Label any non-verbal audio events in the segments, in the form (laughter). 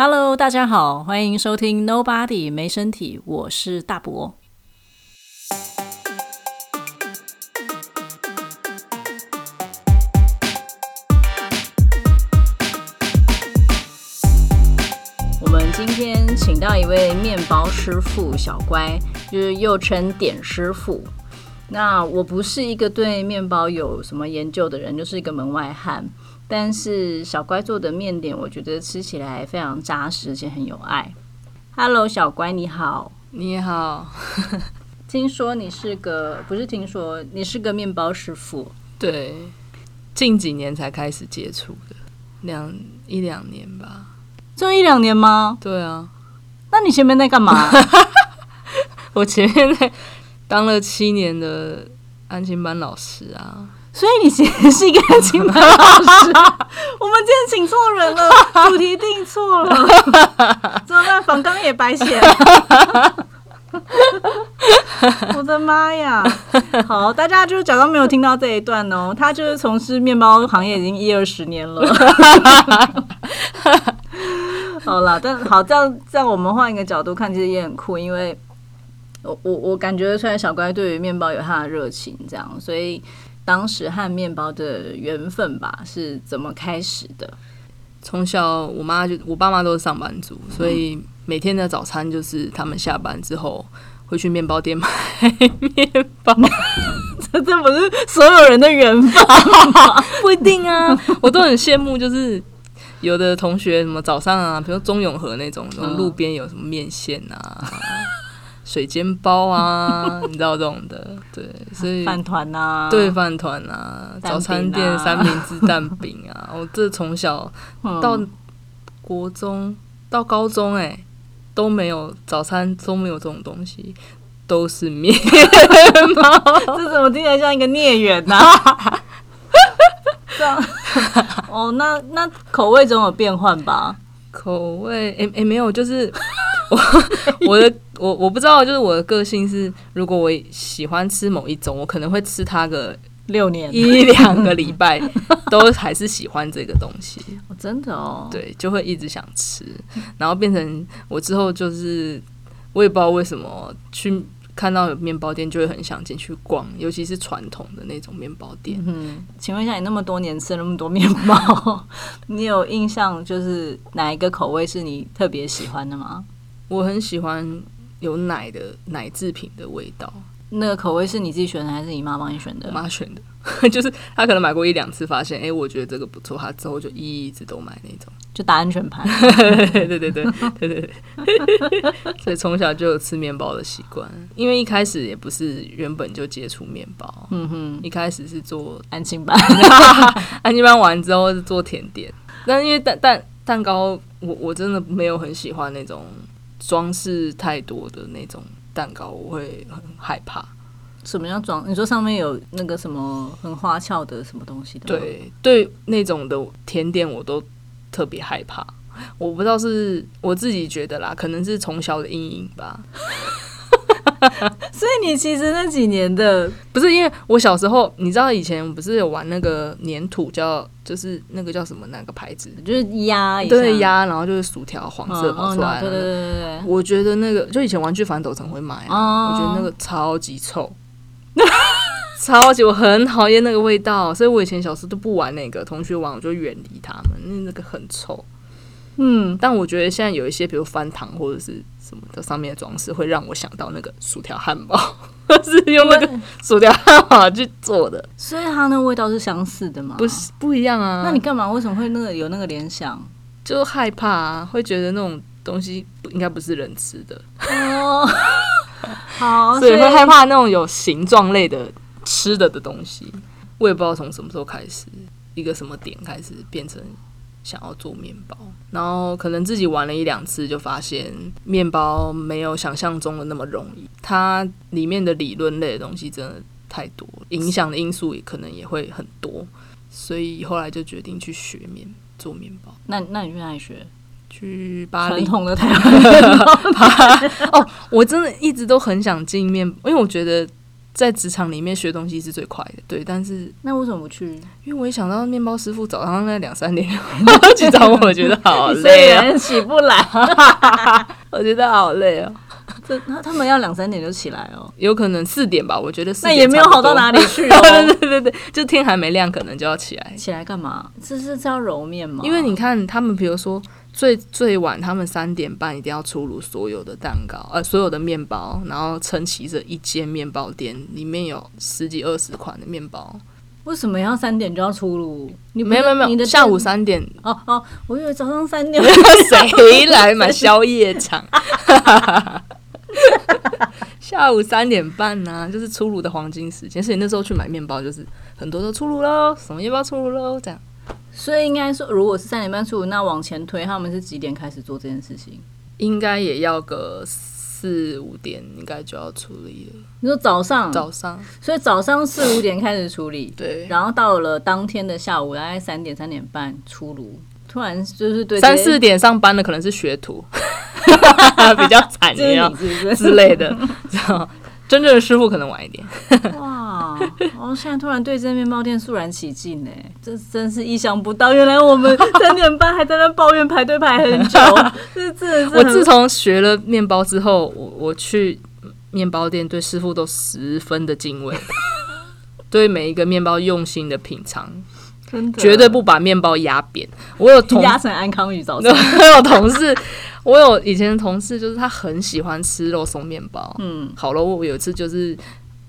Hello，大家好，欢迎收听 Nobody 没身体，我是大伯。我们今天请到一位面包师傅小乖，就是又称点师傅。那我不是一个对面包有什么研究的人，就是一个门外汉。但是小乖做的面点，我觉得吃起来非常扎实，而且很有爱。Hello，小乖，你好。你好，(laughs) 听说你是个，不是听说你是个面包师傅。对，近几年才开始接触的，两一两年吧。就一两年吗？对啊，那你前面在干嘛？(laughs) 我前面在当了七年的安心班老师啊。所以你其实是一个安亲班老师。(laughs) 我们今天请错人了，主题定错了，(laughs) 怎么办？仿纲也白写了。(laughs) 我的妈呀！好，大家就假装没有听到这一段哦。他就是从事面包行业已经一二十年了。好了，但好，这样这样，我们换一个角度看，其实也很酷，因为我我我感觉出来小乖对于面包有他的热情，这样，所以当时和面包的缘分吧是怎么开始的？从小我妈就我爸妈都是上班族，所以每天的早餐就是他们下班之后会去面包店买 (laughs) 面包。(laughs) 这这不是所有人的缘分吗？(laughs) 不一定啊，我都很羡慕，就是有的同学什么早上啊，比如中永和那种，那种路边有什么面线啊、水煎包啊，(laughs) 你知道这种的，对，所以饭团呐，对饭团啊，啊。早餐店三明治蛋饼啊，(laughs) 我这从小嗯。到国中到高中哎、都没有早餐都没有这种东西，都是面。包 (laughs) 这怎么听起来像一个孽缘呐、这样。哦，那那口味总有变换吧？口味哎哎、没有，就是我 (laughs) 我的我我不知道，就是我的个性是，如果我喜欢吃某一种，我可能会吃它个六年，一两个礼拜，都还是喜欢这个东西。(laughs) 哦真的哦，对，就会一直想吃，然后变成我之后就是我也不知道为什么去看到有面包店就会很想进去逛，尤其是传统的那种面包店。嗯，请问一下，你那么多年吃了那么多面包，(laughs) 你有印象就是哪一个口味是你特别喜欢的吗？我很喜欢有奶的奶制品的味道，那个口味是你自己选的，还是你妈帮你选的我？妈选的，(laughs) 就是她可能买过一两次，发现哎、诶我觉得这个不错，她之后就一直都买那种。就打安全牌。(laughs) 对对对对对对对，所以从小就有吃面包的习惯，因为一开始也不是原本就接触面包，嗯哼，一开始是做安心班。(laughs) 安静班完之后是做甜点，但因为蛋蛋蛋糕，我我真的没有很喜欢那种装饰太多的那种蛋糕，我会很害怕。什么叫装？你说上面有那个什么很花俏的什么东西的？，对对，那种的甜点我都特别害怕。我不知道是我自己觉得啦，可能是从小的阴影吧。(laughs) 所以你其实那几年的不是因为我小时候，你知道以前不是有玩那个粘土叫，就是那个叫什么那个牌子，就是压一，对压，然后就是薯条黄色嗯跑出来对对对对对。我觉得那个就以前玩具反斗城会买啊，哦。我觉得那个超级臭，(laughs) 超级我很讨厌那个味道，所以我以前小时候都不玩那个，同学玩我就远离他们，那那个很臭。嗯，但我觉得现在有一些，比如翻糖或者是什么的上面的装饰，会让我想到那个薯条汉堡，(laughs) 是用那个薯条汉堡去做的，所以它那味道是相似的吗？不，是不一样啊。那你干嘛？为什么会那个有那个联想？就害怕啊，会觉得那种东西不应该不是人吃的，哦，(laughs) 好，所以会害怕那种有形状类的吃的的东西。我也不知道从什么时候开始，一个什么点开始变成想要做面包，然后可能自己玩了一两次，就发现面包没有想象中的那么容易，它里面的理论类的东西真的太多，影响的因素也可能也会很多，所以后来就决定去学面做面包，那那你去哪里学？去巴黎传统的台湾 (laughs) 哦，我真的一直都很想进面，因为我觉得在职场里面学东西是最快的，对。但是那为什么不去？因为我一想到面包师傅早上那两三点 (laughs) 去找我，我觉得好累啊，起不来，(laughs) 我觉得好累哦。这他他们要两三点就起来哦，有可能四点吧，我觉得那也没有好到哪里去哦。(laughs) 对对对对，就天还没亮，可能就要起来。起来干嘛？这是叫揉面吗？因为你看他们，比如说最最晚，他们三点半一定要出炉所有的蛋糕，呃，所有的面包，然后撑起这一间面包店，里面有十几二十款的面包。为什么要三点就要出炉？你没有没有没有，下午三点哦哦，我以为早上三点。(laughs) 谁来买 (laughs) 宵夜场？(laughs) 下午三点半呢，就是出炉的黄金时间。所以那时候去买面包，就是很多都出炉喽，什么面包出炉喽，这样。所以应该说，如果是三点半出炉，那往前推，他们是几点开始做这件事情？应该也要个四五点，应该就要处理了。你说早上？早上。所以早上四五点开始处理，对。然后到了当天的下午，大概三点三点半出炉。突然就是对三四点上班的可能是学徒。(laughs) 比较惨 (laughs) 一样之类的，(laughs) 真正的师傅可能晚一点。哇！我现在突然对这面包店肃然起敬呢，这真是意想不到。原来我们三点半还在那抱怨排队排很久，这 (laughs) 这。我自从学了面包之后，我我去面包店对师傅都十分的敬畏，(laughs) 对每一个面包用心的品尝，真的绝对不把面包压扁。我有同压成安康鱼早餐，(laughs) 我有同事。我有以前的同事，就是他很喜欢吃肉松面包。嗯，好了，我有一次就是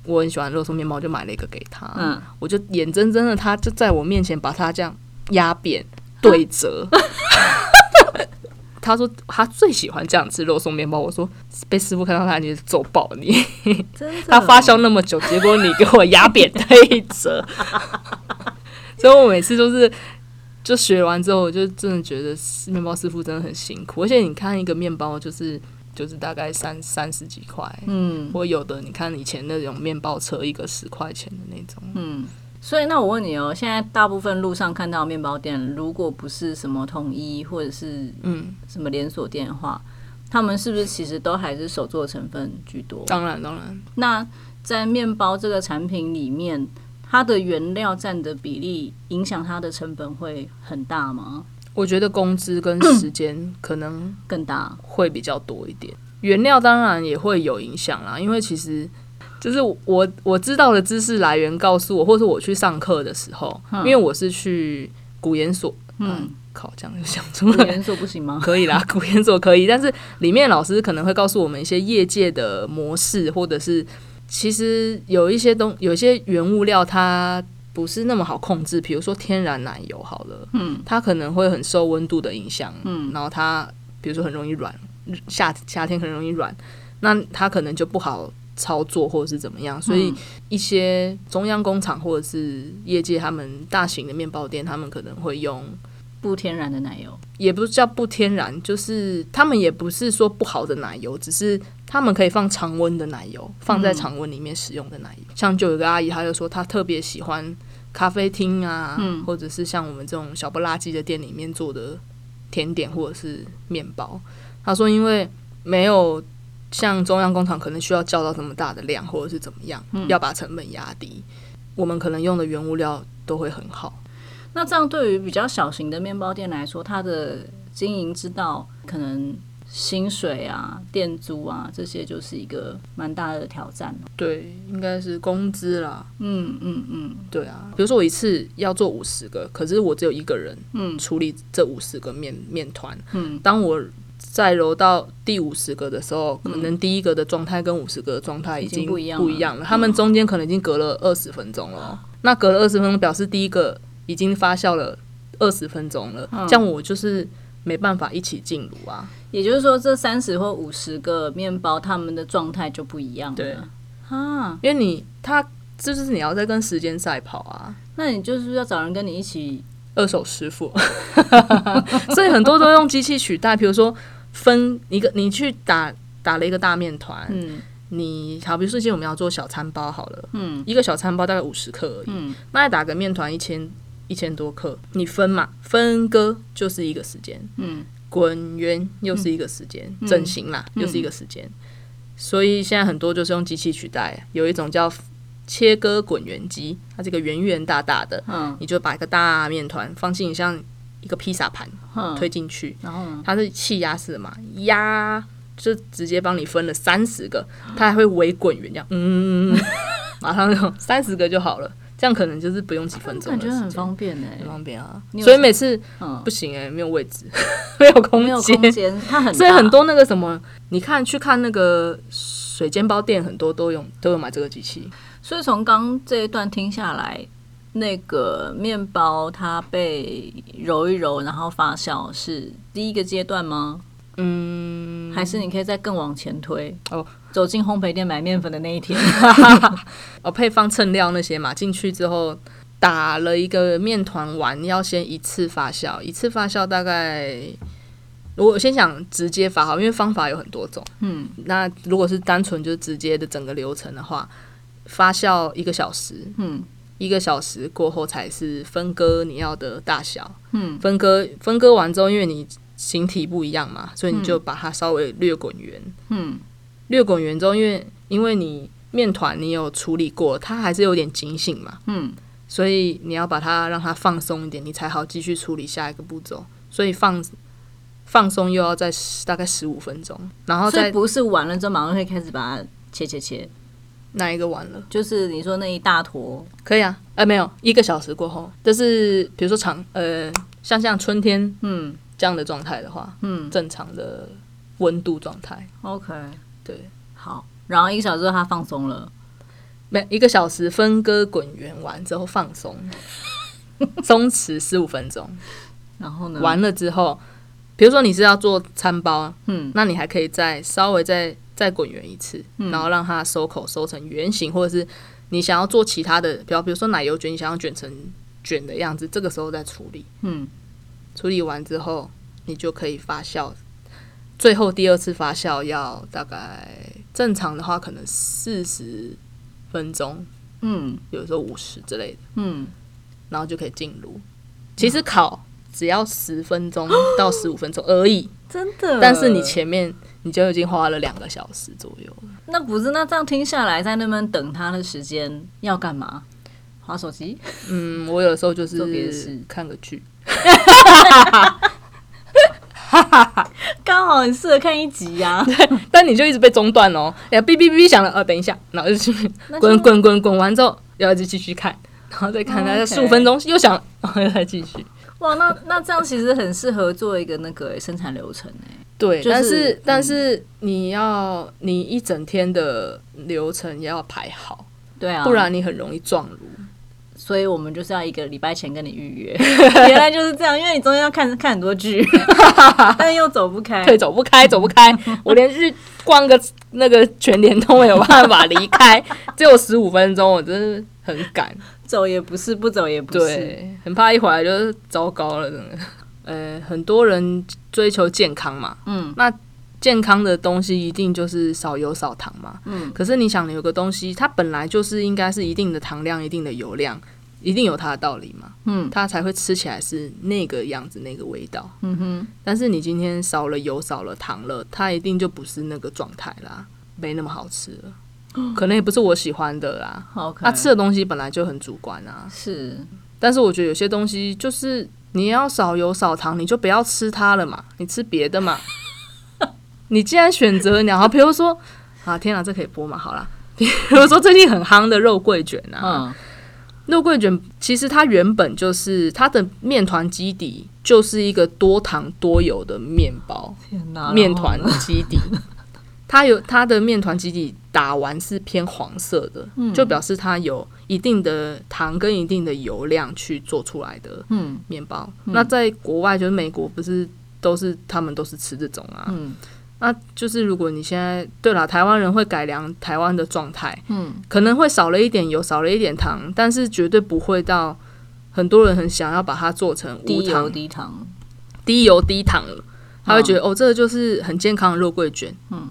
我很喜欢肉松面包，就买了一个给他。嗯，我就眼睁睁的，他就在我面前把它这样压扁对折。(laughs) 他说他最喜欢这样吃肉松面包。我说被师傅看到他，你揍爆你！他发酵那么久，结果你给我压扁对折。(laughs) 所以我每次都是。就学完之后，我就真的觉得面包师傅真的很辛苦。而且你看一个面包，就是就是大概三三十几块，嗯，或有的你看以前那种面包车一个十块钱的那种，嗯。所以那我问你哦，现在大部分路上看到面包店，如果不是什么统一或者是嗯什么连锁店的话，他们是不是其实都还是手做成分居多？当然当然。那在面包这个产品里面。它的原料占的比例影响它的成本会很大吗？我觉得工资跟时间可能更大，会比较多一点。(coughs) 原料当然也会有影响啦，因为其实就是我我知道的知识来源告诉我，或是我去上课的时候，因为我是去古研所，嗯，靠，这样就想出来，古研所不行吗？(laughs) 可以啦，(laughs) 古研所可以，但是里面老师可能会告诉我们一些业界的模式，或者是。其实有一些东，有一些原物料它不是那么好控制，比如说天然奶油好了，嗯，它可能会很受温度的影响，嗯，然后它比如说很容易软，夏夏天很容易软，那它可能就不好操作或者是怎么样，所以一些中央工厂或者是业界他们大型的面包店，他们可能会用。不天然的奶油。也不是叫不天然，就是他们也不是说不好的奶油，只是他们可以放常温的奶油，放在常温里面使用的奶油。像就有个阿姨，她就说她特别喜欢咖啡厅啊，或者是像我们这种小不拉几的店里面做的甜点或者是面包。她说，因为没有像中央工厂可能需要叫到这么大的量，或者是怎么样，要把成本压低，我们可能用的原物料都会很好。那这样对于比较小型的面包店来说，它的经营之道，可能薪水啊、店租啊这些，就是一个蛮大的挑战。对，应该是工资啦。嗯嗯嗯，对啊。比如说我一次要做五十个，可是我只有一个人，嗯，处理这五十个面面团。嗯，当我再揉到第五十个的时候，可能第一个的状态跟五十个的状态已经不一样不一样了。他们中间可能已经隔了二十分钟了。那隔了二十分钟，表示第一个。已经发酵了二十分钟了，像我就是没办法一起进炉啊。也就是说，这三十或五十个面包，他们的状态就不一样了。对啊，因为你他就是你要在跟时间赛跑啊，那你就是要找人跟你一起二手师傅，(laughs) 所以很多都用机器取代。比如说分一个，你去打打了一个大面团，嗯，你好，比如说今天我们要做小餐包好了，嗯，一个小餐包大概五十克而已，嗯，那打个面团一千。一千多克，你分嘛，分割就是一个时间，嗯，滚圆又是一个时间，整形嘛又是一个时间，所以现在很多就是用机器取代，有一种叫切割滚圆机，它这个圆圆大大的，嗯你就把一个大面团放进像一个披萨盘嗯，推进去，然后？它是气压式的嘛，压就直接帮你分了三十个，它还会围滚圆这样，嗯，马上就三十个就好了，这样可能就是不用几分钟的时间，感觉很方便哎很，方便啊。所以每次嗯。不，行哎、没有位置，(laughs) 没有空没有间，空间，它很所以很多那个什么，你看去看那个水煎包店，很多都用都有买这个机器。所以从刚这一段听下来，那个面包它被揉一揉，然后发酵是第一个阶段吗？嗯，还是你可以再更往前推？哦，走进烘焙店买面粉的那一天。(laughs) 哦，配方称料那些嘛，进去之后打了一个面团完，要先一次发酵，一次发酵大概。我先想直接发好，因为方法有很多种。嗯那如果是单纯就是直接的整个流程的话，发酵一个小时，嗯一个小时过后才是分割你要的大小。嗯分割分割完之后，因为你形体不一样嘛，所以你就把它稍微略滚圆。嗯。略滚圆之后，因为因为你面团你有处理过，它还是有点筋性嘛，嗯。所以你要把它让它放松一点，你才好继续处理下一个步骤。所以放放松又要再大概十五分钟，然后再不是完了之后马上会开始把它切切切，哪一个完了？就是你说那一大坨，可以啊，呃，没有一个小时过后，就是比如说长呃，像像春天嗯这样的状态的话，嗯。正常的温度状态，，OK，对，好，然后一个小时之后它放松了，没一个小时分割滚圆完之后放松，(laughs) 松弛十五分钟，然后呢？完了之后，比如说你是要做餐包，嗯。那你还可以再稍微再再滚圆一次，嗯。然后让它收口收成圆形，或者是你想要做其他的，比如比如说奶油卷，你想要卷成卷的样子，这个时候再处理。嗯处理完之后，你就可以发酵。最后第二次发酵要大概正常的话，可能四十分钟，嗯有时候五十之类的，嗯，然后就可以进炉。其实烤只要十分钟到十五分钟而已，真的。但是你前面你就已经花了两个小时左右了。那不是那这样听下来，在那边等他的时间要干嘛？划手机？嗯，我有时候就是看个剧，(laughs) 刚好很适合看一集呀、(laughs) 对但你就一直被中断哦。哎呀，哔哔哔响了，呃，等一下，然后就去滚滚滚滚完之后，然后就继续看，然后再看，哦大概十五分钟又响了，然后又再继续。哇，那那这样其实很适合做一个那个生产流程哎。对，就是但是嗯但是你要你一整天的流程要排好，对啊，不然你很容易撞炉。所以我们就是要一个礼拜前跟你预约。(laughs) 原来就是这样，因为你中间要看看很多剧，(laughs) 但又走不开。对，走不开，走不开，我连去逛个那个全联都没有办法离开，只有十五分钟，我真是很赶。走也不是，不走也不是。对，很怕一回来就是糟糕了，真的。(laughs) 呃，很多人追求健康嘛，嗯那健康的东西一定就是少油少糖嘛。嗯可是你想，有个东西，它本来就是应该是一定的糖量、一定的油量，一定有它的道理嘛，嗯它才会吃起来是那个样子、那个味道。嗯哼，但是你今天少了油、少了糖了，它一定就不是那个状态啦，没那么好吃了。可能也不是我喜欢的啦。好 OK。啊，吃的东西本来就很主观啊。是但是我觉得有些东西就是你要少油少糖，你就不要吃它了嘛，你吃别的嘛。(laughs) 你既然选择你好，比如说啊，天哪，这可以播嘛？好啦，比如说最近很夯的肉桂卷啊，嗯肉桂卷其实它原本就是它的面团基底就是一个多糖多油的面包，面团基底，它有它的面团基底打完是偏黄色的，嗯。就表示它有一定的糖跟一定的油量去做出来的嗯。面包。那在国外，就是美国，不是都是他们都是吃这种啊？嗯那就是如果你现在对了，台湾人会改良台湾的状态，嗯。可能会少了一点油，少了一点糖，但是绝对不会到很多人很想要把它做成无低油糖、低糖，低油低糖了，他会觉得、哦，这个就是很健康的肉桂卷。嗯，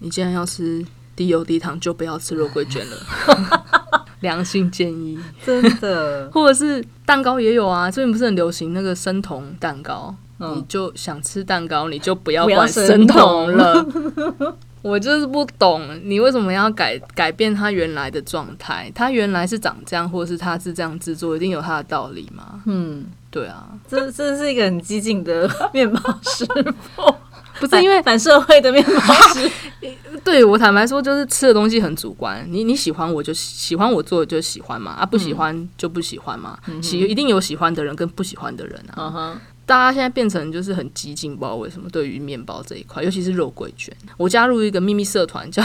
你既然要吃低油低糖，就不要吃肉桂卷了。(laughs) 良心建议，真的，(laughs) 或者是蛋糕也有啊，最近不是很流行那个生酮蛋糕，你嗯，就想吃蛋糕，你就不要管生生酮了。(laughs) 我就是不懂你为什么要改改变它原来的状态？它原来是长这样，或者是它是这样制作，一定有它的道理吗？嗯，对啊，这这是一个很激进的 (laughs) 面包师傅，不是因为反社会的面包师。(laughs) 对我坦白说，就是吃的东西很主观。你你喜欢我就喜欢我做的就喜欢嘛，啊不喜欢就不喜欢嘛。喜一定有喜欢的人跟不喜欢的人啊。大家现在变成就是很激进，不知道为什么。对于面包这一块，尤其是肉桂卷，我加入一个秘密社团叫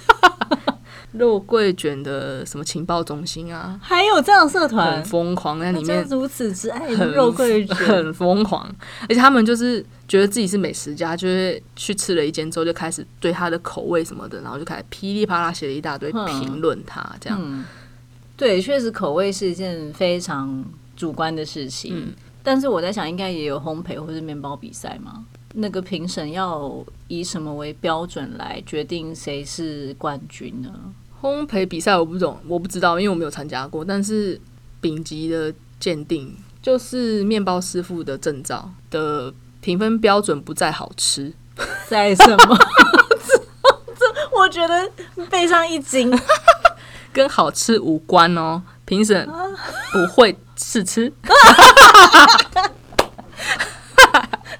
(laughs) 肉桂卷的什么情报中心啊，还有这样社团很团，疯狂，在里面如此之爱很肉桂卷，(laughs) 很疯狂，而且他们就是觉得自己是美食家，就会去吃了一间之后，就开始对它的口味什么的，然后就开始噼里啪啦写了一大堆嗯评论它，这样。嗯，对，确实口味是一件非常主观的事情。嗯但是我在想，应该也有烘焙或是面包比赛吗？那个评审要以什么为标准来决定谁是冠军呢？烘焙比赛我不懂，我不知道，因为我没有参加过。但是丙级的鉴定就是面包师傅的证照的评分标准不在好吃，(laughs) 在什么？这 (laughs) 这，我觉得背上一惊。跟好吃无关哦。评审不会试吃，(laughs)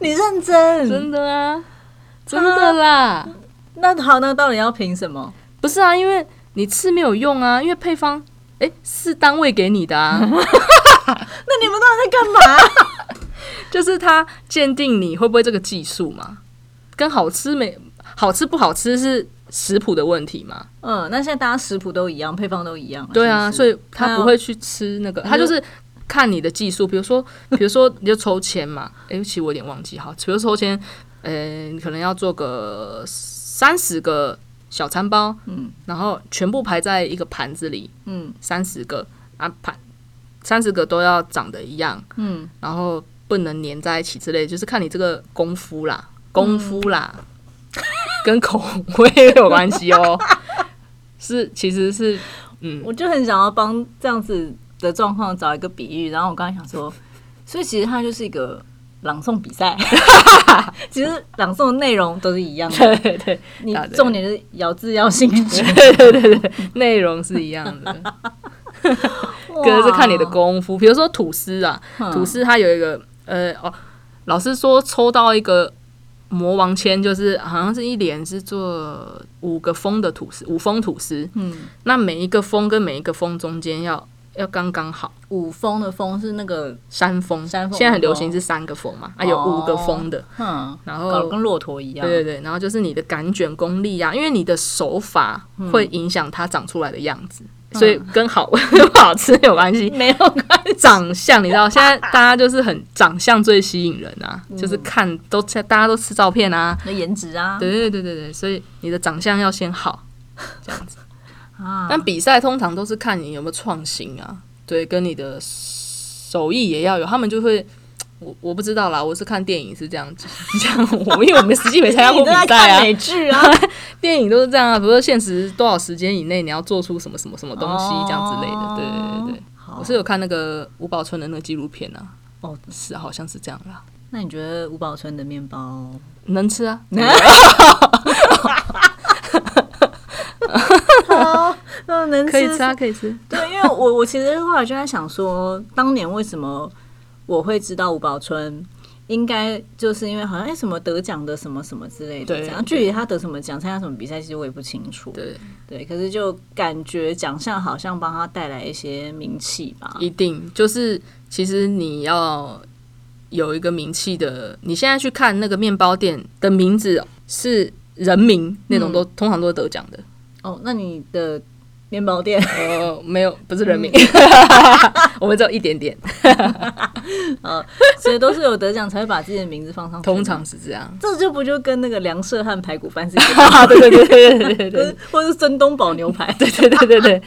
你认真？真的啊，真的啦。那好，那到底要评什么？不是啊，因为你吃没有用啊，因为配方诶是单位给你的啊，(laughs) 那你们到底在干嘛？(laughs) 就是他鉴定你会不会这个技术嘛，跟好吃没好吃不好吃是食谱的问题嘛。嗯，那现在大家食谱都一样，配方都一样。对啊，所以他不会去吃那个，他就是看你的技术，比如说，比如说你就抽签嘛，诶，其实我有点忘记哈，比如抽签，呃，你可能要做个三十个小餐包，嗯。然后全部排在一个盘子里，嗯。三十个啊盘，三十个都要长得一样，嗯，然后不能粘在一起之类，就是看你这个功夫啦，功夫啦，跟口味有关系哦。是，其实是，嗯，我就很想要帮这样子的状况找一个比喻，然后我刚才想说，所以其实它就是一个朗诵比赛，(laughs) 其实朗诵的内容都是一样的，对对对你重点是咬字要清楚，对对对对，内容是一样的，(laughs) 可是看你的功夫。比如说吐司啊，吐司它有一个呃哦，老师说抽到一个魔王签，就是好像是一连是做五个封的吐司，五封吐司。嗯，那每一个封跟每一个封中间要要刚刚好，五峰的峰是那个，山峰，山峰现在很流行是三个封嘛，啊有五个封的，嗯，然后跟骆驼一样，对对对，然后就是你的擀卷功力啊，因为你的手法会影响它长出来的样子，所以跟好 (laughs) 不好吃有关系。没有关系，长相，你知道现在大家就是很长相最吸引人啊，就是看都大家都吃照片啊，那颜值啊，对对对对对，所以你的长相要先好，这样子。(laughs) 啊，但比赛通常都是看你有没有创新啊，对，跟你的手艺也要有，他们就会。我我不知道啦，我是看电影是这样子，(laughs) 这样我因为我们实际没参加过 (laughs) 比赛啊，美剧啊，(laughs) 电影都是这样啊，比如说现实多少时间以内你要做出什么什么什么东西这样之类的，对对对对。我是有看那个吴宝春的那个纪录片啊，哦，是啊好像是这样啦，那你觉得吴宝春的面包？能吃啊，好，那，能可以吃啊，可以吃。对，因为我我其实后来就在想说，当年为什么我会知道吴宝春？应该就是因为好像哎、什么得奖的什么什么之类的，对这样具体他得什么奖、参加什么比赛，其实我也不清楚。对，对，可是就感觉奖项好像帮他带来一些名气吧。一定就是其实你要有一个名气的，你现在去看那个面包店的名字是人名那种都、通常都是得奖的。哦，那你的面包店，呃，没有，不是人名，(laughs) 我们只有一点点，(laughs) 呃所以都是有得奖才会把自己的名字放上去。通常是这样。这就不就跟那个梁社汉排骨饭是一样。(laughs) 对对对对对对对或者是真东宝牛排，对对对对对，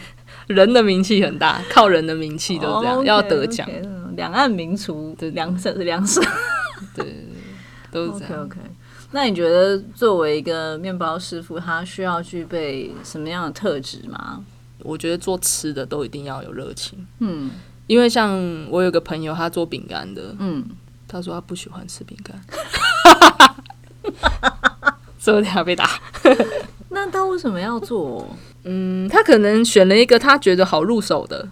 人的名气很大，靠人的名气都是这样，哦要得奖。两岸名厨，对梁社梁社。对对对，都是这 OK 样。OK，那你觉得作为一个面包师傅，他需要具备什么样的特质吗？我觉得做吃的都一定要有热情，嗯因为像我有个朋友，他做饼干的，嗯，他说他不喜欢吃饼干，(laughs) 所以我等下被打。(laughs) 那他为什么要做？嗯，他可能选了一个他觉得好入手的，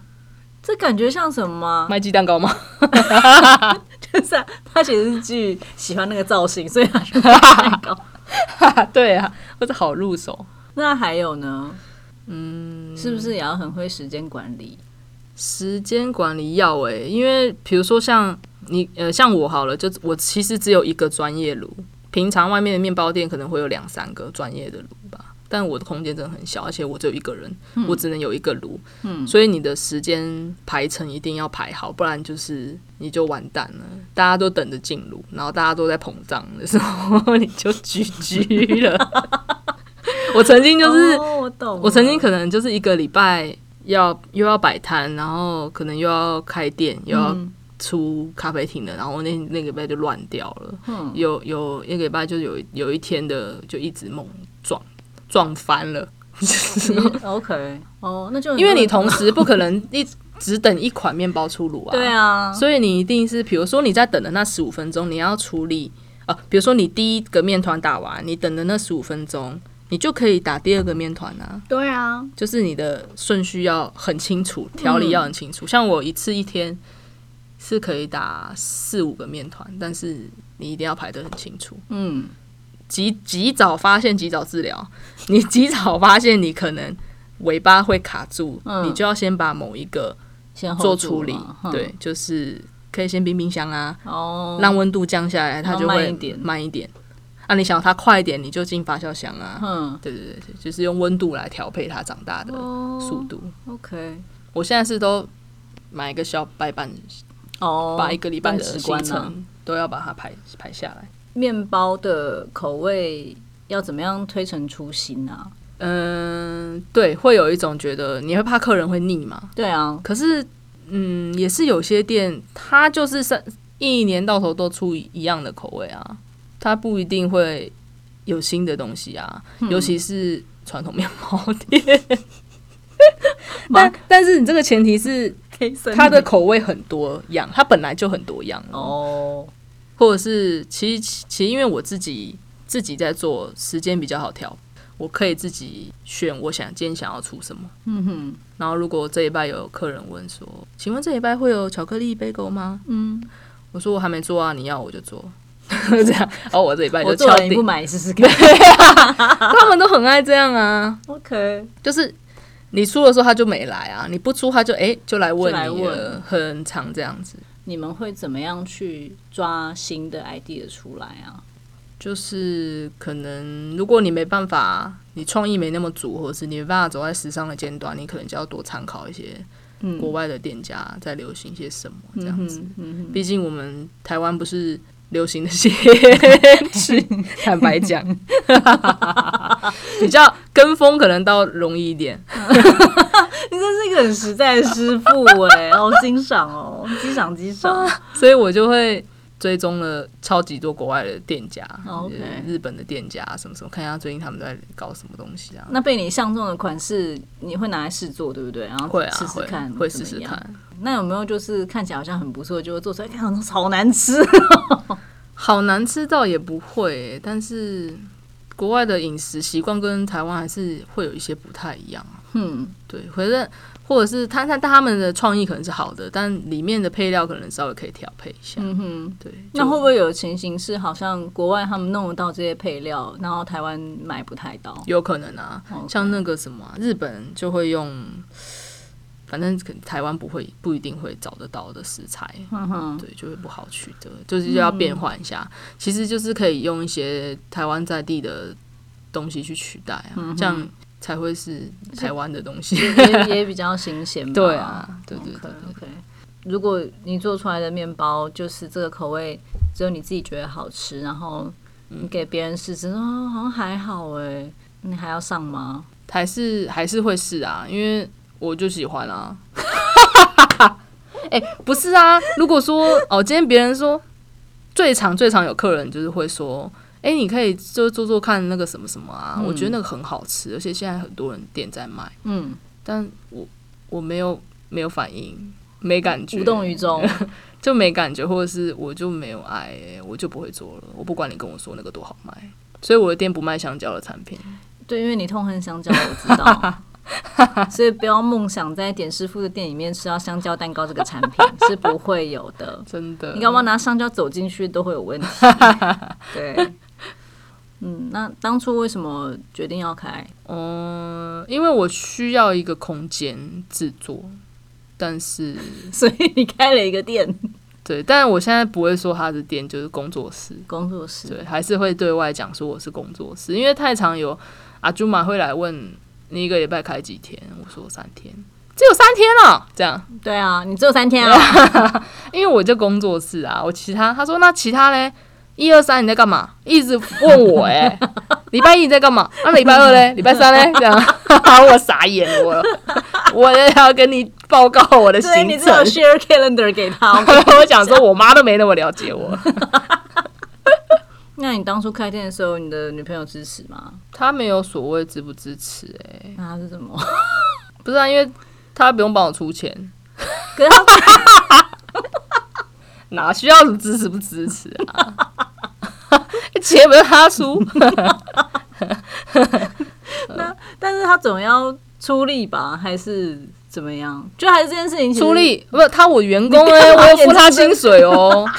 这感觉像什么吗？卖鸡蛋糕吗？(laughs) 就是啊他其实是基于喜欢那个造型，所以他去卖蛋糕。对啊，或者好入手。那还有呢？嗯，是不是也要很会时间管理？时间管理要诶、因为比如说像你呃，像我好了，就我其实只有一个专业炉，平常外面的面包店可能会有两三个专业的炉吧。但我的空间真的很小，而且我只有一个人，(laughs) 我只能有一个炉，嗯，所以你的时间排程一定要排好，不然就是你就完蛋了。大家都等着进炉，然后大家都在膨胀的时候，(laughs) 你就 (laughs) GG 了。我曾经就是 (laughs) 哦、我懂，我曾经可能就是一个礼拜要又要摆摊，然后可能又要开店，又要嗯出咖啡厅的，然后那那个礼拜就乱掉了。嗯有有一个礼拜就有有一天的就一直猛撞撞翻了，(laughs) OK 哦，那就因为你同时不可能一只等一款面包出炉啊。对啊，所以你一定是，比如说你在等的那十五分钟，你要处理啊，比如说你第一个面团打完，你等的那十五分钟，你就可以打第二个面团啊。对啊，就是你的顺序要很清楚，条理要很清楚。像我一次一天是可以打四五个面团，但是你一定要排得很清楚。嗯，及及早发现，及早治疗。你及早发现你可能尾巴会卡住，嗯你就要先把某一个做处理对，就是可以先冰冰箱啊，哦，让温度降下来，它就会慢一点慢一点。啊，你想它快一点，你就进发酵箱啊。嗯对对对对，就是用温度来调配它长大的哦速度。，OK，我现在是都买一个小白板，哦，把一个礼拜的更直行观啊程都要把它排排下来。面包的口味要怎么样推陈出新啊？嗯，对，会有一种觉得你会怕客人会腻嘛？对啊，可是，嗯，也是有些店，它就是三一年到头都出一样的口味啊，它不一定会有新的东西啊，嗯尤其是传统面包店。(laughs) 但但是你这个前提是它的口味很多样，它本来就很多样哦，哦，或者是其实其实因为我自己自己在做，时间比较好调，我可以自己选我想今天想要出什么。嗯哼，然后如果这一拜有客人问说，请问这一拜会有巧克力杯狗吗？嗯，我说我还没做啊，你要我就做，(laughs) 这样。然后我这礼拜就我做敲定，了你不买，你试试看。他们都很爱这样啊，OK，就是你出的时候他就没来啊，你不出他就哎、就来问你了问，很长这样子。你们会怎么样去抓新的 idea 出来啊？就是可能，如果你没办法，你创意没那么足，或者是你没办法走在时尚的尖端，你可能就要多参考一些嗯国外的店家在流行些什么这样子。毕竟我们台湾不是流行的些吃，(laughs) 坦白讲，比较跟风可能倒容易一点。(laughs) 你真是一个很实在的师傅哎，好欣赏哦，欣赏欣赏。所以我就会追踪了超级多国外的店家，日本的店家什么什么，看一下最近他们在搞什么东西啊。那被你相中的款式，你会拿来试做，对不对？然后会啊，试试看，会试试。看。那有没有就是看起来好像很不错，就会做出来，看好难吃？(laughs) 好难吃倒也不会、但是国外的饮食习惯跟台湾还是会有一些不太一样啊。嗯，对，或者或者是他他他们的创意可能是好的，但里面的配料可能稍微可以调配一下。嗯哼。对，那会不会有情形是，好像国外他们弄得到这些配料，然后台湾买不太到？有可能啊像那个什么啊、日本就会用，反正可能台湾不会不一定会找得到的食材。嗯，对，就会不好取得，就是要变换一下。其实就是可以用一些台湾在地的东西去取代啊，嗯这样才会是台湾的东西。也也也比较新鲜吧。(laughs) 对啊，对对对 OK。如果你做出来的面包就是这个口味，只有你自己觉得好吃，然后你给别人试试，哦，好像还好哎，你还要上吗？还是还是会试啊，因为我就喜欢啊。哎、(laughs) 不是啊，如果说哦，今天别人说最常最常有客人就是会说，哎、你可以就做做看那个什么什么啊，嗯我觉得那个很好吃，而且现在很多人店在卖，嗯，但我我没有没有反应，没感觉，无动于衷。(laughs) 就没感觉，或者是我就没有爱、我就不会做了。我不管你跟我说那个多好卖，所以我的店不卖香蕉的产品。对，因为你痛恨香蕉，我知道，(laughs) (laughs) 所以不要梦想在点师傅的店里面吃到香蕉蛋糕这个产品 (laughs) 是不会有的。真的。你干嘛拿香蕉走进去都会有问题。(laughs) 对，嗯，那当初为什么决定要开？嗯，因为我需要一个空间制作，但是所以你开了一个店。对，但是我现在不会说他的店就是工作室，工作室对，还是会对外讲说我是工作室，因为太常有阿朱玛会来问你一个礼拜开几天，我说三天，只有三天了，这样。对啊，你只有三天啊，(laughs) 因为我就工作室啊，我其他他说那其他嘞，一二三你在干嘛？一直问我哎，(laughs) 礼拜一你在干嘛？那礼拜二嘞？礼拜三嘞？这样，(laughs) 我傻眼我。我也要跟你报告我的行程。你只有 share calendar 给他。我讲说，我妈都没那么了解我。那你当初开店的时候，你的女朋友支持吗？她没有所谓支不支持，哎，那是什么？(laughs) 不是啊，因为她不用帮我出钱。哪需要什么支持不支持啊？(laughs) 钱不是他出。(laughs) 那但是他总要。出力吧，还是怎么样？就还是这件事情出力，不是他我员工哎，我付他薪水哦，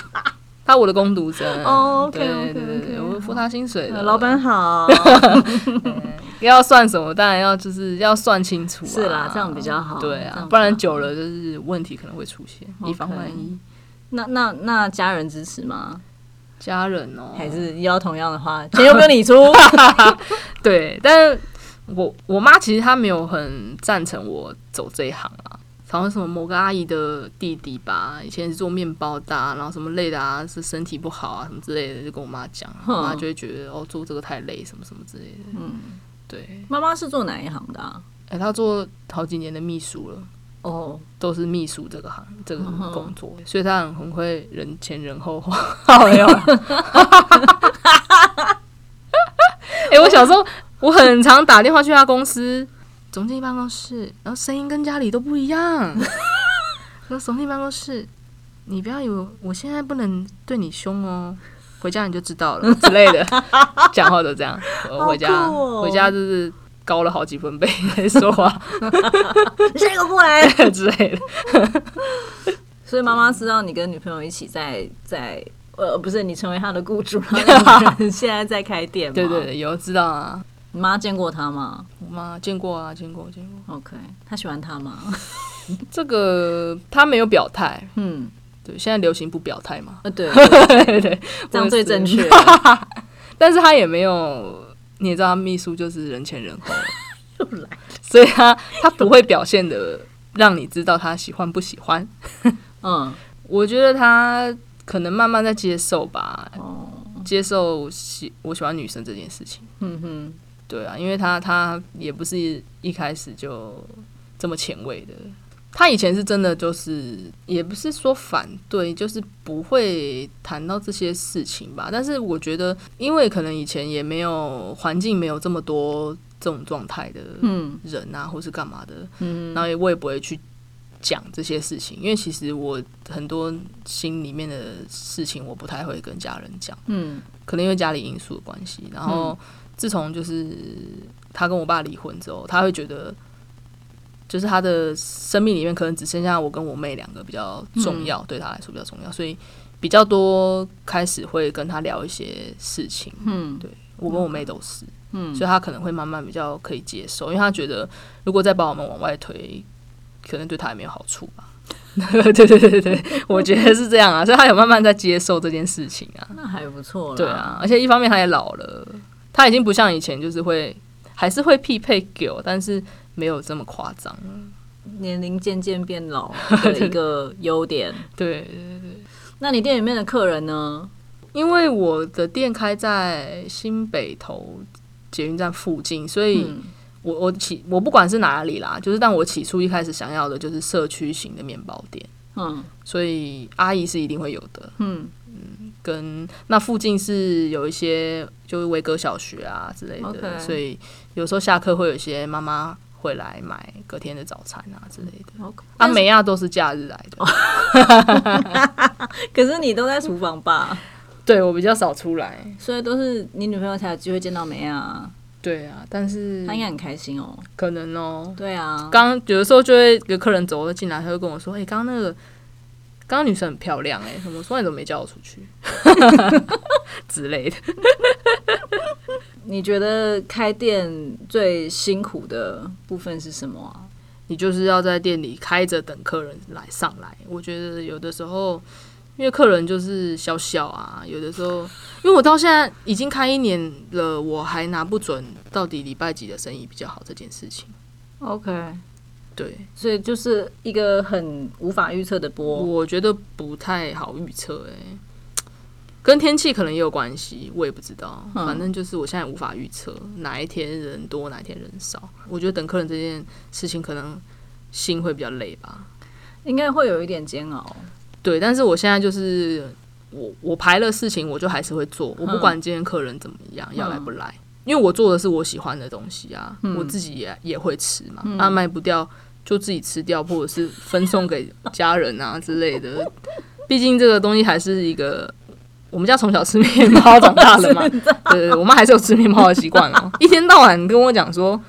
他我的工读生哦，OK OK OK，我付他薪水的，老板好。(laughs) 要算什么？当然要就是要算清楚，是啦，这样比较好。对啊，不然久了就是问题可能会出现，以防万一。那那那家人支持吗？家人哦，还是要同样的话，钱又不用你出。(laughs) 对，但是。我我妈其实她没有很赞成我走这一行啊，好像什么某个阿姨的弟弟吧，以前是做面包的，然后什么累的啊，是身体不好啊，什么之类的，就跟我妈讲，我妈就会觉得哦，做这个太累，什么什么之类的。嗯，对。妈妈是做哪一行的？哎，她做好几年的秘书了，哦，都是秘书这个行这个工作，所以她很很会人前人后花。没有。(laughs) (laughs) 哎，我小时候。我很常打电话去她公司总经理办公室，然后声音跟家里都不一样。(laughs) 说总经理办公室，你不要以为我现在不能对你凶哦，回家你就知道了 (laughs) 之类的，讲话都这样。我回家回家就是高了好几分贝说话，(laughs) 下一个过来之类的。所以妈妈知道你跟女朋友一起在在呃，不是你成为他的雇主，然后现在在开店。对对对，有知道啊。你妈见过他吗？我妈见过啊，见过，见过。OK，他喜欢他吗？(laughs) 这个他没有表态。嗯，对，现在流行不表态嘛。呃，对对 (laughs) 对，这样最正确。(laughs) 但是他也没有，你也知道，秘书就是人前人后，又来，所以他他不会表现的让你知道他喜欢不喜欢。嗯，我觉得他可能慢慢在接受吧。哦，接受喜我喜欢女生这件事情。嗯哼。对啊，因为他他也不是一开始就这么前卫的，他以前是真的就是，也不是说反对，就是不会谈到这些事情吧。但是我觉得，因为可能以前也没有环境，没有这么多这种状态的人啊，或是干嘛的，嗯，然后也我也不会去讲这些事情，因为其实我很多心里面的事情，我不太会跟家人讲，嗯，可能因为家里因素的关系，然后。自从就是他跟我爸离婚之后，他会觉得，就是他的生命里面可能只剩下我跟我妹两个比较重要，对他来说比较重要，所以比较多开始会跟他聊一些事情。嗯，对我跟我妹都是，嗯，所以他可能会慢慢比较可以接受，因为他觉得如果再把我们往外推，可能对他也没有好处吧。(laughs) 对对对对对，我觉得是这样啊，所以他有慢慢在接受这件事情啊，那还不错。对啊，而且一方面他也老了。他已经不像以前，就是会还是会匹配给我，但是没有这么夸张。年龄渐渐变老的一个优点。(laughs) 对对对。那你店里面的客人呢？因为我的店开在新北投捷运站附近，所以我我起我不管是哪里啦，就是但我起初一开始想要的就是社区型的面包店。嗯。所以阿姨是一定会有的。嗯。跟那附近是有一些，就是维格小学啊之类的，所以有时候下课会有一些妈妈会来买隔天的早餐啊之类的。啊，美亚都是假日来的，(laughs) 可是你都在厨房吧？对我比较少出来，所以都是你女朋友才有机会见到美亚。对啊，但是他应该很开心哦。可能哦，对啊，刚刚有的时候就会有客人走了进来，他就跟我说：“哎、刚刚那个刚刚女生很漂亮哎、什么？我说你怎么没叫我出去 (laughs) 之类的。”你觉得开店最辛苦的部分是什么啊？你就是要在店里开着等客人来上来。我觉得有的时候，因为客人就是小小啊，有的时候，因为我到现在已经开一年了，我还拿不准到底礼拜几的生意比较好这件事情。OK，对，所以就是一个很无法预测的波。我觉得不太好预测哎。跟天气可能也有关系，我也不知道。嗯反正就是我现在无法预测哪一天人多，哪一天人少。我觉得等客人这件事情，可能心会比较累吧。应该会有一点煎熬。对，但是我现在就是我我排了事情，我就还是会做，我不嗯管今天客人怎么样，要来不来，因为我做的是我喜欢的东西啊，嗯我自己也也会吃嘛，啊卖不掉就自己吃掉，或者是分送给家人啊之类的。(laughs) 毕竟这个东西还是一个。我们家从小吃面包长大的嘛，(laughs) 对对对，我妈还是有吃面包的习惯哦。一天到晚跟我讲说：“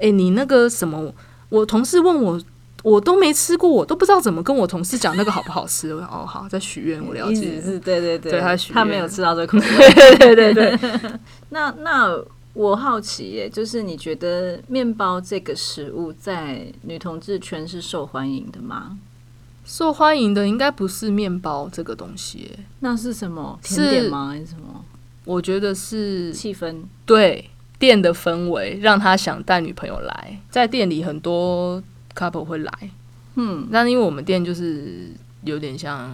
哎、你那个什么，我同事问我，我都没吃过，我都不知道怎么跟我同事讲那个好不好吃。”我说：“哦，好，在许愿，我了意解对对对，对他许他没有吃到这口味。(laughs) 对对对 (laughs) 对，那那我好奇耶，就是你觉得面包这个食物在女同志圈是受欢迎的吗？受欢迎的应该不是面包这个东西耶，那是什么甜点吗？还是什么我觉得是气氛？对店的氛围让他想带女朋友来，在店里很多 couple 会来，嗯，但因为我们店就是有点像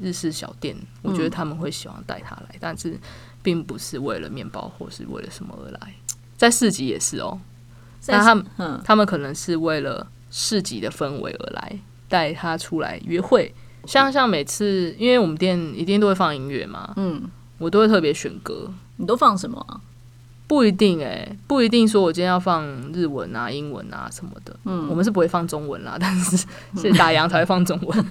日式小店，我觉得他们会喜欢带他来，但是并不是为了面包或是为了什么而来。在市集也是哦，那他们嗯。他们可能是为了市集的氛围而来，带他出来约会。像像每次，因为我们店一定都会放音乐嘛，嗯，我都会特别选歌，你都放什么啊？不一定诶、不一定说我今天要放日文啊、英文啊什么的。嗯我们是不会放中文啦，(laughs) 但是是打烊才会放中文，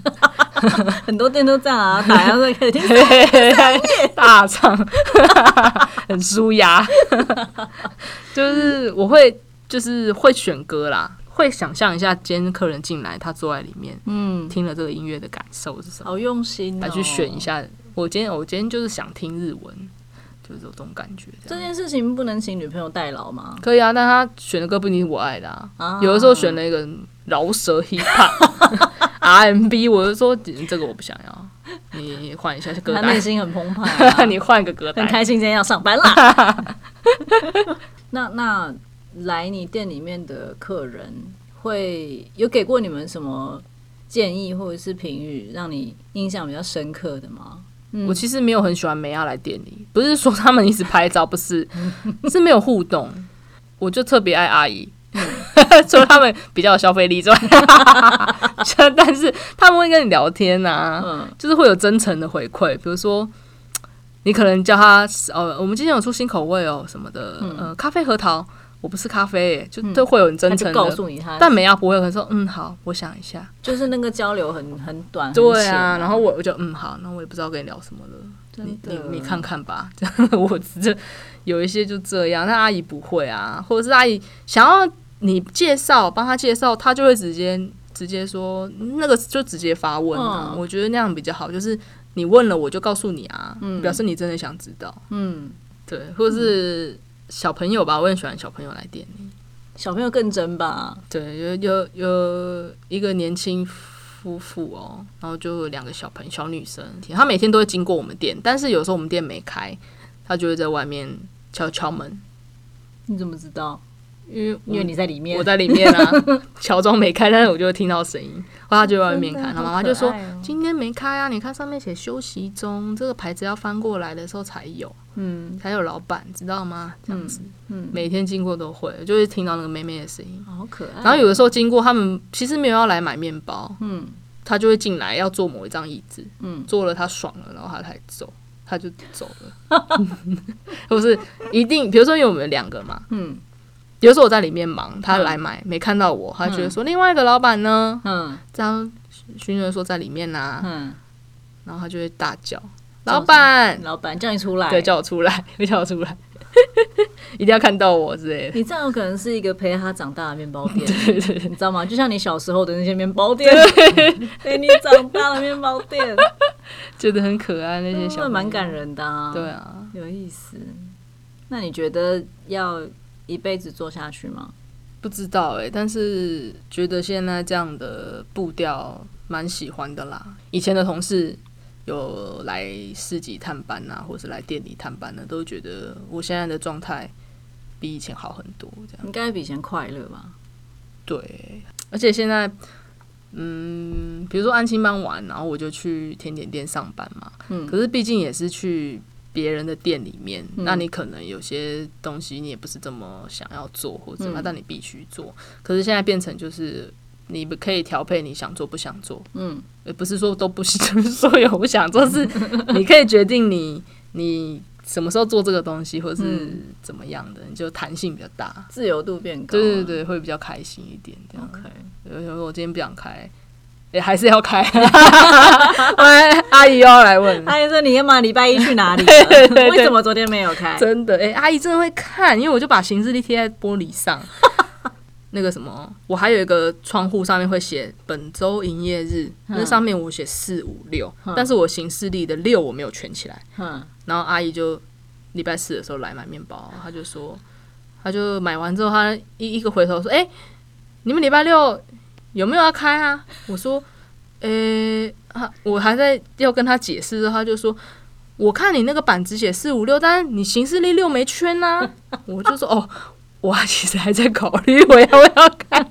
(laughs) 很多店都这样啊，(laughs) 打烊在可以听。大唱，很舒压。就是我会就是会选歌啦，会想象一下今天客人进来，他坐在里面嗯，听了这个音乐的感受是什么。好用心、哦，来去选一。下。我今天我今天就是想听日文，就是有这种感觉这这。件事情不能请女朋友代劳吗？可以啊，但他选的歌不一定是我爱的啊。啊有的时候选了一个饶舌 hip hop (laughs) RMB，我就说嗯这个我不想要，你换一下歌单他内，心很澎湃、啊，(laughs) 你换个歌很单。开心今天要上班啦。(laughs) 那那来你店里面的客人会有给过你们什么建议或者是评语，让你印象比较深刻的吗？我其实没有很喜欢美亚来店里，不是说他们一直拍照，不是，(laughs) 是没有互动。我就特别爱阿姨，(laughs) 除了他们比较有消费力之外，(laughs) 但是他们会跟你聊天啊，嗯就是会有真诚的回馈，比如说。你可能叫他哦，我们今天有出新口味哦，什么的，呃，咖啡核桃，我不是咖啡耶，就都会有很真诚的。告诉你他，但美亚不会，可能说嗯好，我想一下。就是那个交流很很短，对啊，然后我我就嗯好，那我也不知道跟你聊什么了。你你你看看吧，这 (laughs) 样我这有一些就这样，那阿姨不会啊，或者是阿姨想要你介绍，帮她介绍，她就会直接直接说那个就直接发问啊，嗯。我觉得那样比较好，就是你问了我就告诉你啊，嗯。表示你真的想知道，嗯，对，或者是小朋友吧，我很喜欢小朋友来店里，小朋友更真吧？对，有有有一个年轻夫妇哦，然后就有两个小朋友小女生，她每天都会经过我们店，但是有时候我们店没开，她就会在外面敲敲门，你怎么知道？因为因为你在里面，我在里面啊，(laughs) 乔装没开，但是我就会听到声音，然后她就在外面看，真的然后妈妈就说今天没开啊，你看上面写休息中，这个牌子要翻过来的时候才有，嗯。还有老板，知道吗？这样子，嗯，每天经过都会，就会听到那个妹妹的声音。好可爱。然后有的时候经过，他们其实没有要来买面包，嗯。他就会进来要坐某一张椅子，嗯，坐了他爽了，然后他才走，他就走了。(laughs) 不是一定，比如说因为我们两个嘛，嗯。有时候我在里面忙，他来买、没看到我，他觉得说另外一个老板呢，嗯。这样勋人说在里面呐、嗯，然后他就会大叫叫老板，老板叫你出来，对，叫我出来，会 (laughs) 叫我出来。(laughs) 一定要看到我之类的。你这样有可能是一个陪他长大的面包店，(laughs) 对对对，你知道吗？就像你小时候的那些面包店，陪你长大的面包店，觉得很可爱那些小蛮感人的啊。对，啊，有意思。那你觉得要一辈子做下去吗？不知道哎、但是觉得现在这样的步调蛮喜欢的啦。以前的同事有来市集探班啊，或是来店里探班的，都觉得我现在的状态比以前好很多。这样应该比以前快乐吧？对，而且现在，嗯，比如说安亲班完，然后我就去甜点店上班嘛。嗯可是毕竟也是去别人的店里面，嗯那你可能有些东西你也不是这么想要做或者什么，嗯但你必须做。可是现在变成就是你可以调配你想做不想做，嗯，也不是说都不 (laughs) 是所有不想做，是 (laughs) 你可以决定你你什么时候做这个东西，或是嗯怎么样的，你就弹性比较大。自由度变高。对对对，会比较开心一点。这样，，OK。有时候我今天不想开，也、还是要开。(laughs) 哎，阿姨又要来问，阿姨说：“你干嘛礼拜一去哪里为什么昨天没有开？”真的，哎、阿姨真的会看，因为我就把行事历贴在玻璃上。那个什么，我还有一个窗户上面会写本周营业日，那上面我写四五六，但是我行事历的六我没有圈起来。嗯，然后阿姨就礼拜四的时候来买面包，她就说，她就买完之后，她一一个回头说：“哎、你们礼拜六有没有要开啊？”我说：“呃、啊，我还在要跟她解释她就说。”我看你那个板子写四五六，但是你行事历六没圈呐、我就说哦，我其实还在考虑我要不要开，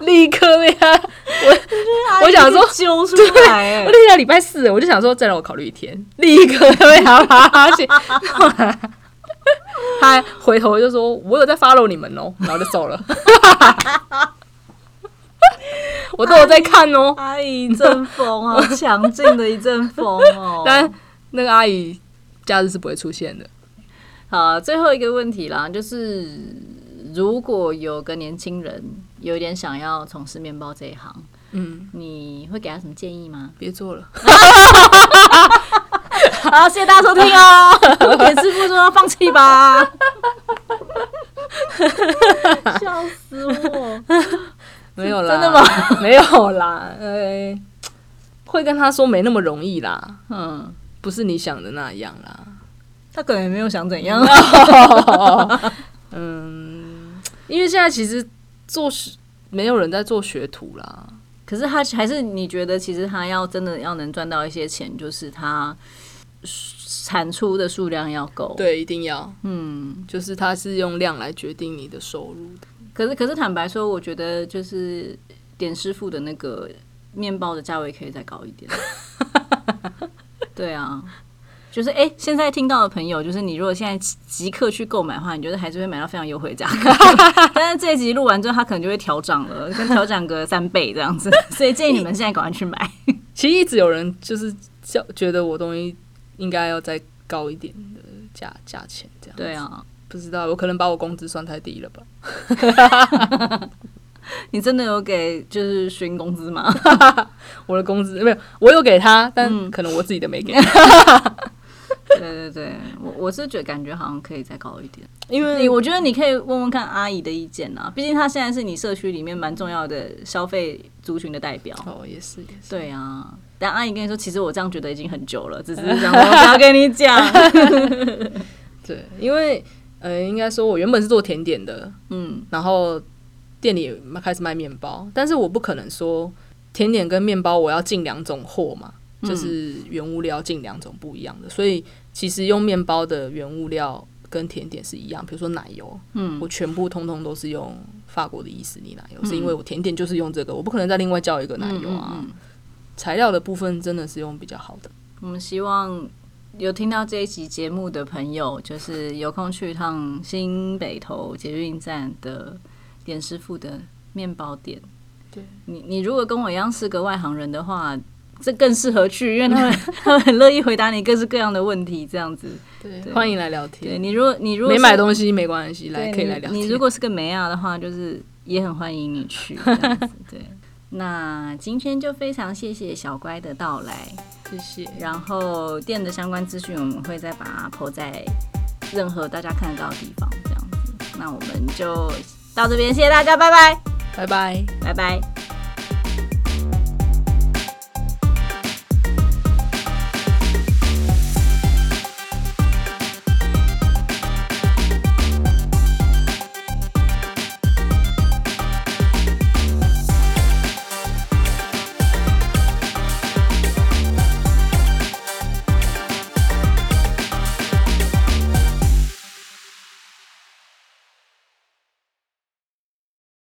立刻被他，我我想说揪出来，我那天礼拜四，我就想说再让我考虑一天，立刻被他发 (laughs) 现。后来他还回头就说：“我有在 follow 你们哦。”然后就走了。(laughs) 我都有在看哦，阿姨一阵风，好强劲的一阵风哦。(laughs) 但那个阿姨假日是不会出现的。好，最后一个问题啦，就是如果有个年轻人有点想要从事面包这一行，嗯，你会给他什么建议吗？别做了。好，谢谢大家收听哦。点师傅说放弃吧，(laughs) 笑死我！没有啦，真的吗？没有啦，呃，会跟他说没那么容易啦，嗯，不是你想的那样啦。他可能也没有想怎样。(laughs) 嗯，因为现在其实做学没有人在做学徒啦。可是他还是你觉得，其实他要真的要能赚到一些钱，就是他产出的数量要够。，对，一定要，嗯。就是他是用量来决定你的收入的。可是可是坦白说，我觉得就是点师傅的那个面包的价位可以再高一点。(laughs) 对啊，就是哎、现在听到的朋友，就是你如果现在即即刻去购买的话，你觉得还是会买到非常优惠的价格。(laughs) 但是这一集录完之后，它可能就会调涨了，跟调涨个三倍这样子。(laughs) 所以建议你们现在赶快去买。其实一直有人就是叫觉得我东西应该要再高一点的价价钱，这样。对，啊，不知道我可能把我工资算太低了吧？(laughs) 你真的有给就是寻工资吗？我的工资没有，我有给他，但嗯可能我自己的没给，(laughs) 对对对，我我是觉得感觉好像可以再高一点。因为你我觉得你可以问问看阿姨的意见啊，毕竟她现在是你社区里面蛮重要的消费族群的代表。哦也是也是，对啊，但阿姨跟你说，其实我这样觉得已经很久了，只是想要跟你讲。(laughs) 对，因为呃，应该说我原本是做甜点的，嗯然后店里开始卖面包，但是我不可能说甜点跟面包我要进两种货嘛，嗯就是原物料进两种不一样的，所以其实用面包的原物料跟甜点是一样，比如说奶油，嗯我全部通通都是用法国的伊斯尼奶油，是因为我甜点就是用这个，我不可能再另外叫一个奶油啊。材料的部分真的是用比较好的，我们希望有听到这一集节目的朋友，就是有空去一趟新北投捷运站的点师傅的面包店。对你，你如果跟我一样是个外行人的话，这更适合去，因为他们 (laughs) 他们很乐意回答你各式各样的问题，这样子。对，对欢迎来聊天对天。你如果你如果没买东西没关系，来可以来聊天。你你如果是个梅亚的话，就是也很欢迎你去这样子。(laughs) 对，那今天就非常谢谢小乖的到来，谢谢，然后店的相关资讯我们会再把它 po 在任何大家看得到的地方，这样子。那我们就到这边，谢谢大家，拜拜，拜拜。拜拜。